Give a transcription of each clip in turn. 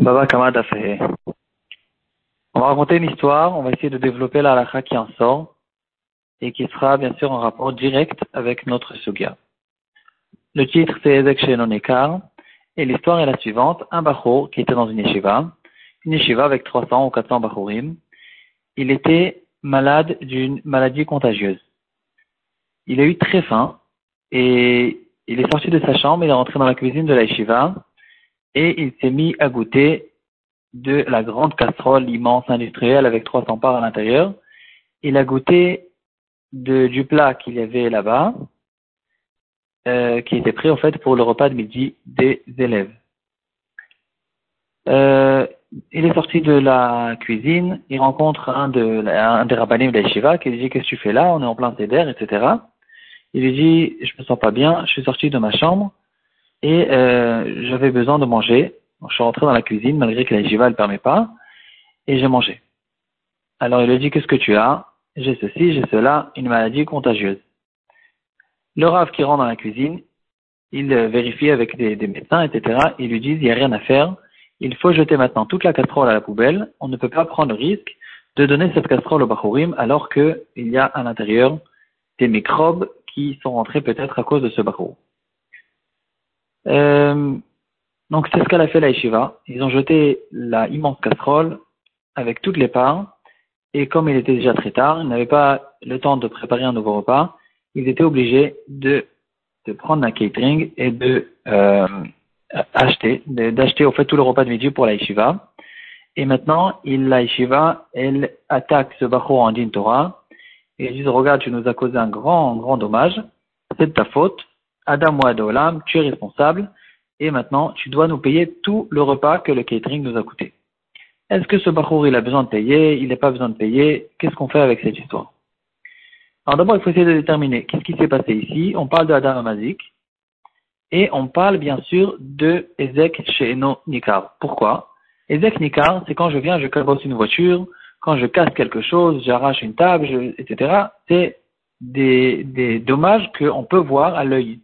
On va raconter une histoire, on va essayer de développer la halakha qui en sort et qui sera bien sûr en rapport direct avec notre sugya. Le titre c'est Ezek Shenon et l'histoire est la suivante. Un bacho qui était dans une yeshiva, une yeshiva avec 300 ou 400 bachorim, il était malade d'une maladie contagieuse. Il a eu très faim et il est sorti de sa chambre, il est rentré dans la cuisine de la yeshiva et il s'est mis à goûter de la grande casserole immense industrielle avec 300 parts à l'intérieur. Il a goûté de, du plat qu'il y avait là-bas, euh, qui était prêt en fait pour le repas de midi des élèves. Euh, il est sorti de la cuisine, il rencontre un, de, des rabbinim de Shiva qui lui dit Qu'est-ce que tu fais là? On est en plein d'air, etc. Il lui dit Je me sens pas bien, je suis sorti de ma chambre et euh, j'avais besoin de manger. je suis rentré dans la cuisine malgré que la Shiva ne permet pas et j'ai mangé. Alors il lui dit Qu'est-ce que tu as? J'ai ceci, j'ai cela, une maladie contagieuse. Le Rav qui rentre dans la cuisine, il vérifie avec des, médecins, etc. Ils lui disent Il n'y a rien à faire il faut jeter maintenant toute la casserole à la poubelle. On ne peut pas prendre le risque de donner cette casserole au Bachorim alors qu'il y a à l'intérieur des microbes qui sont rentrés peut-être à cause de ce Bachor. Euh, donc c'est ce qu'elle a fait la Yeshiva. Ils ont jeté la immense casserole avec toutes les parts et comme il était déjà très tard, ils n'avaient pas le temps de préparer un nouveau repas, ils étaient obligés de, prendre un catering et de euh, acheter, d'acheter au fait tout le repas de midi pour la yeshiva. Et maintenant, il, la yeshiva, elle attaque ce bachor en din Torah et ils disent, regarde, tu nous as causé un grand, grand dommage, c'est de ta faute, Adam ou Adolam, tu es responsable, et maintenant, tu dois nous payer tout le repas que le catering nous a coûté. Est-ce que ce bachor, il a besoin de payer, il n'a pas besoin de payer, qu'est-ce qu'on fait avec cette histoire? Alors d'abord, il faut essayer de déterminer qu'est-ce qui s'est passé ici. On parle de Adam Amazik, et on parle bien sûr de Ezek Sheeno Nikar. Pourquoi? Ezek Nikar, c'est quand je viens, je cabosse une voiture, quand je casse quelque chose, j'arrache une table, etc. C'est des, des dommages qu'on peut voir à l'œil.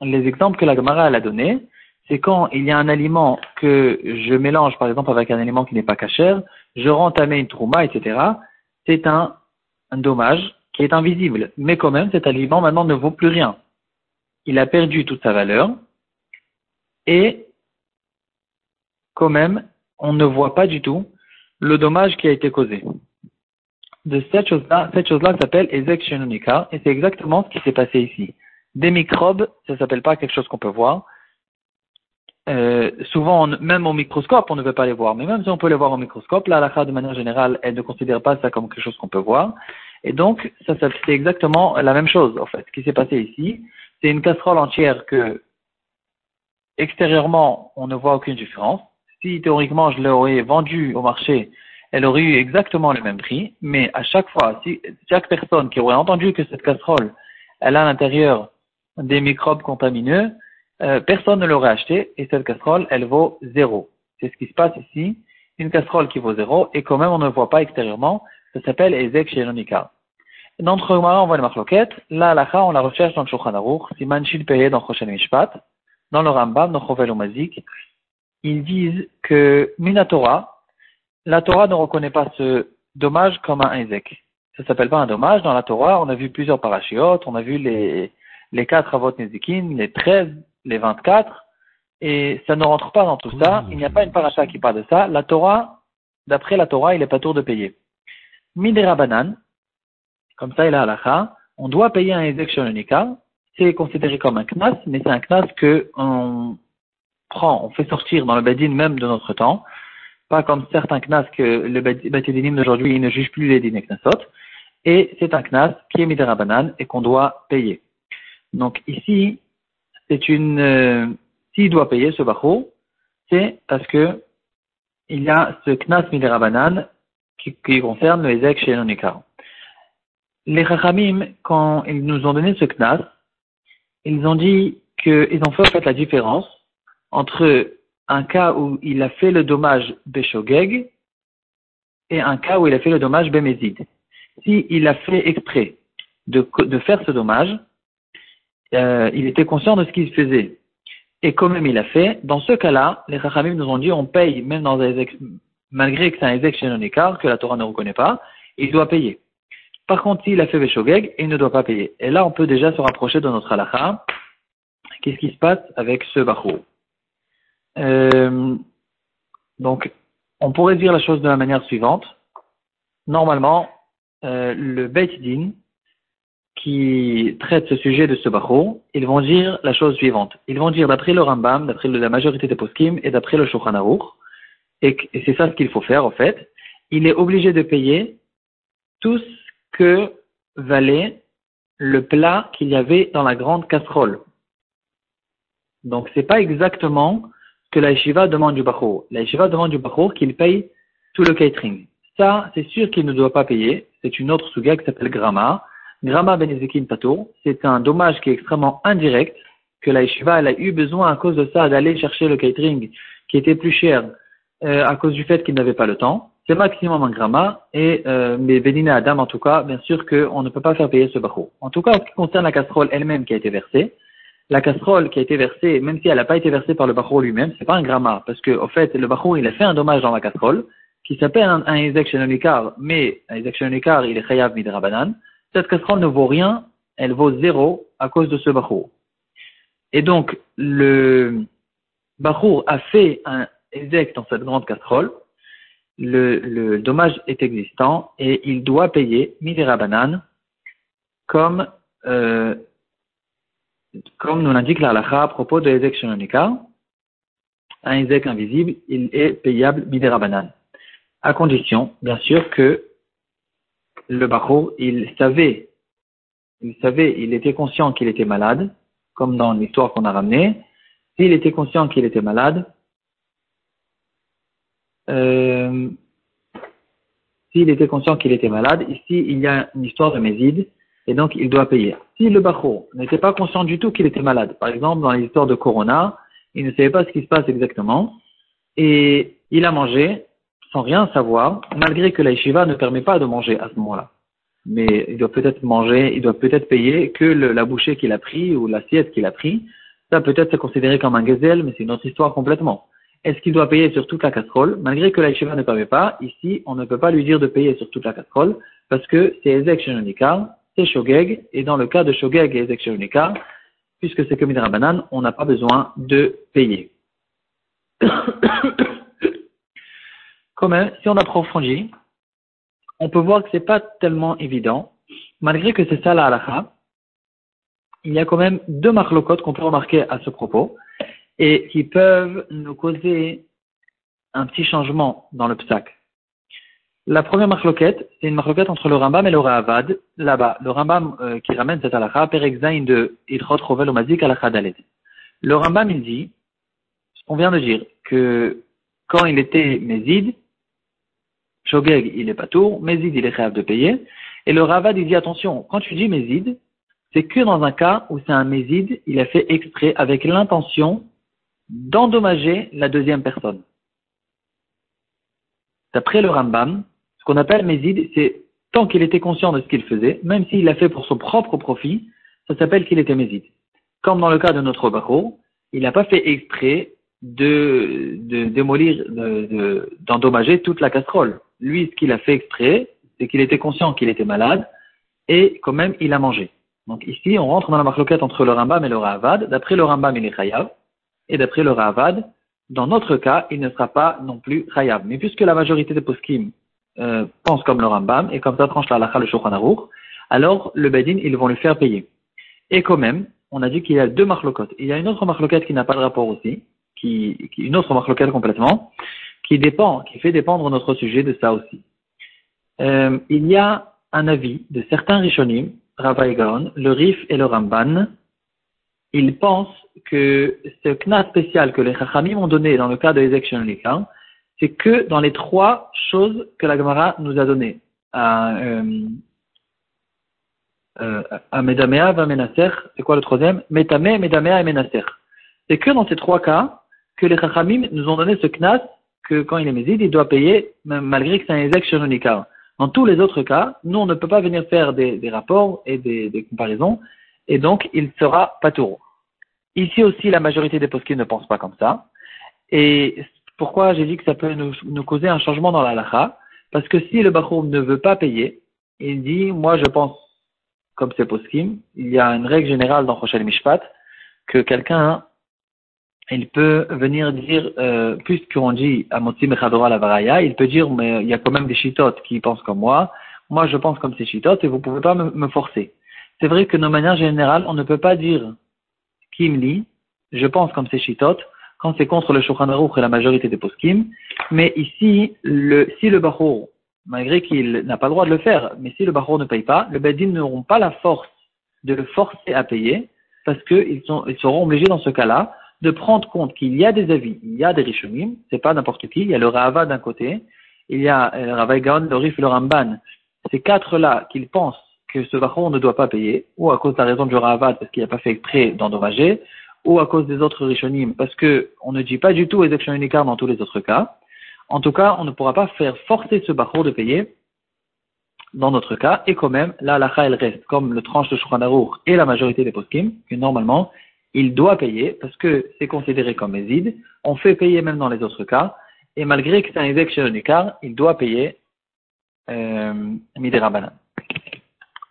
Les exemples que la Gemara a donné, c'est quand il y a un aliment que je mélange par exemple avec un aliment qui n'est pas cachère, je rentamer une trouma, etc. C'est un dommage qui est invisible. Mais quand même, cet aliment maintenant ne vaut plus rien. Il a perdu toute sa valeur. Et quand même, on ne voit pas du tout le dommage qui a été causé. De cette chose-là, cette chose-là s'appelle Ezek et c'est exactement ce qui s'est passé ici. Des microbes, ça s'appelle pas quelque chose qu'on peut voir. Euh, souvent, même au microscope, on ne veut pas les voir. Mais même si on peut les voir au microscope, la halakha, de manière générale, elle ne considère pas ça comme quelque chose qu'on peut voir. Et donc, ça, c'est exactement la même chose, en fait. Ce qui s'est passé ici, c'est une casserole entière que, extérieurement, on ne voit aucune différence. Si théoriquement je l'aurais vendue au marché, elle aurait eu exactement le même prix, mais à chaque fois, si chaque personne qui aurait entendu que cette casserole, elle a à l'intérieur des microbes contamineux, euh, personne ne l'aurait acheté et cette casserole, elle vaut zéro. C'est ce qui se passe ici. Une casserole qui vaut zéro et quand même on ne voit pas extérieurement ça s'appelle Ezek Shelonika. Dans notre on voit les marloquettes. Là, la on la recherche dans le Shulchan Aruch, Siman Peye dans Choshen Mishpat, dans le Rambam, dans Chovel Mazik. Ils disent que Minatora, la Torah ne reconnaît pas ce dommage comme un Ezek. Ça s'appelle pas un dommage. Dans la Torah, on a vu plusieurs parachiotes, on a vu les, les quatre avot Nezikin, les treize, les vingt-quatre, et ça ne rentre pas dans tout ça. Il n'y a pas une paracha qui parle de ça. La Torah, d'après la Torah, il n'est pas tour de payer. Midera Banan, comme ça il a halakha, on doit payer un Ezek c'est considéré comme un knas, mais c'est un knas que on prend, on fait sortir dans le badin même de notre temps, pas comme certains knas que le badinim d'aujourd'hui ne juge plus les din knasot, et c'est un knas qui est midera banan et qu'on doit payer. Donc ici, c'est une, euh, s'il doit payer ce bachou, c'est parce que il y a ce knas midera banan qui, concerne le Ezek chez Nonikar. Les Chachamim, quand ils nous ont donné ce knas, ils ont dit qu'ils ont fait en fait la différence entre un cas où il a fait le dommage Beshogeg et un cas où il a fait le dommage Bemezid. Si il a fait exprès de, de faire ce dommage, euh, il était conscient de ce qu'il faisait. et quand même il a fait, dans ce cas-là, les Chachamim nous ont dit on paye, même dans des malgré que c'est un Ezek chez que la Torah ne reconnaît pas, il doit payer. Par contre, s'il a fait Beshogeg, il ne doit pas payer. Et là, on peut déjà se rapprocher de notre halakha. Qu'est-ce qui se passe avec ce Bachou euh, Donc, on pourrait dire la chose de la manière suivante. Normalement, euh, le Beit Din, qui traite ce sujet de ce Bachou, ils vont dire la chose suivante. Ils vont dire, d'après le Rambam, d'après la majorité des poskim et d'après le Shulchan Aruch, et, c'est ça ce qu'il faut faire en fait, il est obligé de payer tout ce que valait le plat qu'il y avait dans la grande casserole. Donc c'est pas exactement que la demande du Bachou. La demande du Bachou qu'il paye tout le catering. Ça, c'est sûr qu'il ne doit pas payer. C'est une autre souga qui s'appelle Grama. Grama Benezekin Patour. C'est un dommage qui est extrêmement indirect que la a eu besoin à cause de ça d'aller chercher le catering qui était plus cher euh, à cause du fait qu'il n'avait pas le temps. C'est maximum un gramma, et euh, mais Bédina Adam en tout cas, bien sûr qu'on ne peut pas faire payer ce barreau. En tout cas, en ce qui concerne la casserole elle-même qui a été versée, la casserole qui a été versée, même si elle n'a pas été versée par le barreau lui-même, c'est pas un gramma, parce que au fait, le barreau il a fait un dommage dans la casserole, qui s'appelle un, un Ezek mais un Ezek il est Chayav Midrabanan. Cette casserole ne vaut rien, elle vaut zéro à cause de ce barreau. Et donc, le barreau a fait un Ezek dans cette grande casserole, le, le, dommage est existant et il doit payer Midera Banane comme, euh, comme nous l'indique l'Alacha à propos de Ezek Shenonika. Un Ezek invisible, il est payable Midera Banane. À condition, bien sûr, que le Bachor, il savait, il savait, il était conscient qu'il était malade, comme dans l'histoire qu'on a ramenée. S'il était conscient qu'il était malade, euh, s'il était conscient qu'il était malade, ici il y a une histoire de méside, et donc il doit payer. Si le Bachou n'était pas conscient du tout qu'il était malade, par exemple dans l'histoire de Corona, il ne savait pas ce qui se passe exactement, et il a mangé sans rien savoir, malgré que la ne permet pas de manger à ce moment-là. Mais il doit peut-être manger, il doit peut-être payer que la bouchée qu'il a pris ou l'assiette qu'il a pris. Ça peut-être se considérer comme un gazelle, mais c'est une autre histoire complètement est-ce qu'il doit payer sur toute la casserole? Malgré que la ne permet pas, ici, on ne peut pas lui dire de payer sur toute la casserole, parce que c'est Ezek Shenonikar, c'est Shogeg, et dans le cas de Shogeg et Ezek puisque c'est comme Rabanan, on n'a pas besoin de payer. Quand même, si on approfondit, on peut voir que c'est pas tellement évident, malgré que c'est ça la halakha, il y a quand même deux marlocotes qu'on peut remarquer à ce propos et qui peuvent nous causer un petit changement dans le psaque. La première marloquette, c'est une marloquette entre le Rambam et le Ravad. Là-bas, le Rambam euh, qui ramène cette halakha, Perexain de Idrot Rovel Omazik halakha Dalet. Le Rambam, il dit, on vient de dire que quand il était Mézid, Shogeg, il est pas tour, Mézid, il est capable de payer. Et le Ravad, il dit, attention, quand tu dis Mézid, c'est que dans un cas où c'est un Mézid, il a fait exprès avec l'intention d'endommager la deuxième personne. D'après le Rambam, qu'on appelle Mézid, c'est tant qu'il était conscient de ce qu'il faisait, même s'il l'a fait pour son propre profit, ça s'appelle qu'il était Mézid. Comme dans le cas de notre barreau, il n'a pas fait exprès de, démolir, d'endommager toute la casserole. Lui, ce qu'il a fait exprès, c'est qu'il était conscient qu'il était malade, et quand même, il a mangé. Donc ici, on rentre dans la marloquette entre le Rambam et le Ravad. D'après le Rambam, il est chayav. Et d'après le Ravad, dans notre cas, il ne sera pas non plus Khayab. Mais puisque la majorité des poskim euh, pensent comme le Rambam, et comme ça tranche la le Shulchan alors le Bedin, ils vont lui faire payer. Et quand même, on a dit qu'il y a deux marloquettes. Il y a une autre marloquette qui n'a pas de rapport aussi, qui, une autre marloquette complètement, qui dépend, qui fait dépendre notre sujet de ça aussi. Euh, il y a un avis de certains Rishonim, Rabbi le Rif et le Ramban, ils pensent que ce knas spécial que les Chachamim ont donné dans le cas de Ezek hein, c'est que dans les trois choses que la Gemara nous a données. À, euh, euh, à Medamea, Vamenaser, c'est quoi le troisième? Metame, Medamea et Menaser. C'est que dans ces trois cas que les Chachamim nous ont donné ce knas que quand il est méside, il doit payer, malgré que c'est un Ezek Dans tous les autres cas, nous, on ne peut pas venir faire des, rapports et des, comparaisons, et donc il sera patour. Ici aussi, la majorité des poskim ne pensent pas comme ça. Et pourquoi j'ai dit que ça peut nous, causer un changement dans la lacha Parce que si le Bachour ne veut pas payer, il dit, moi je pense comme c'est poskim, il y a une règle générale dans Rochelle Mishpat, que quelqu'un, il peut venir dire, euh, puisqu'on dit à Motsi Mechadora la Varaya, il peut dire, mais il y a quand même des chitotes qui pensent comme moi, moi je pense comme ces chitotes et vous pouvez pas me, me forcer. C'est vrai que de manière générale, on ne peut pas dire Kimli, je pense comme ces chitotes, quand c'est contre le Shulchan et la majorité des poskim, mais ici, si le Bachour, malgré qu'il n'a pas le droit de le faire, mais si le Bachour ne paye pas, le Bedin n'auront pas la force de le forcer à payer, parce qu'ils ils seront obligés dans ce cas-là de prendre compte qu'il y a des avis, il y a des Rishonim, c'est pas n'importe qui, il y a le Rava d'un côté, il y a le Rava Gaon, le Rif le Ramban. Ces quatre-là qu'ils pensent que ce Bachour ne doit pas payer, ou à cause de la raison du Rava, parce qu'il n'a pas fait exprès d'endommager, ou à cause des autres Rishonim, parce que on ne dit pas du tout exception unicard dans tous les autres cas. En tout cas, on ne pourra pas faire forcer ce Bachour de payer dans notre cas, et quand même, là, la elle reste comme le tranche de Shuranarour et la majorité des poskim, que normalement, il doit payer, parce que c'est considéré comme Ezid, on fait payer même dans les autres cas, et malgré que c'est un ézec chez il doit payer euh, Midera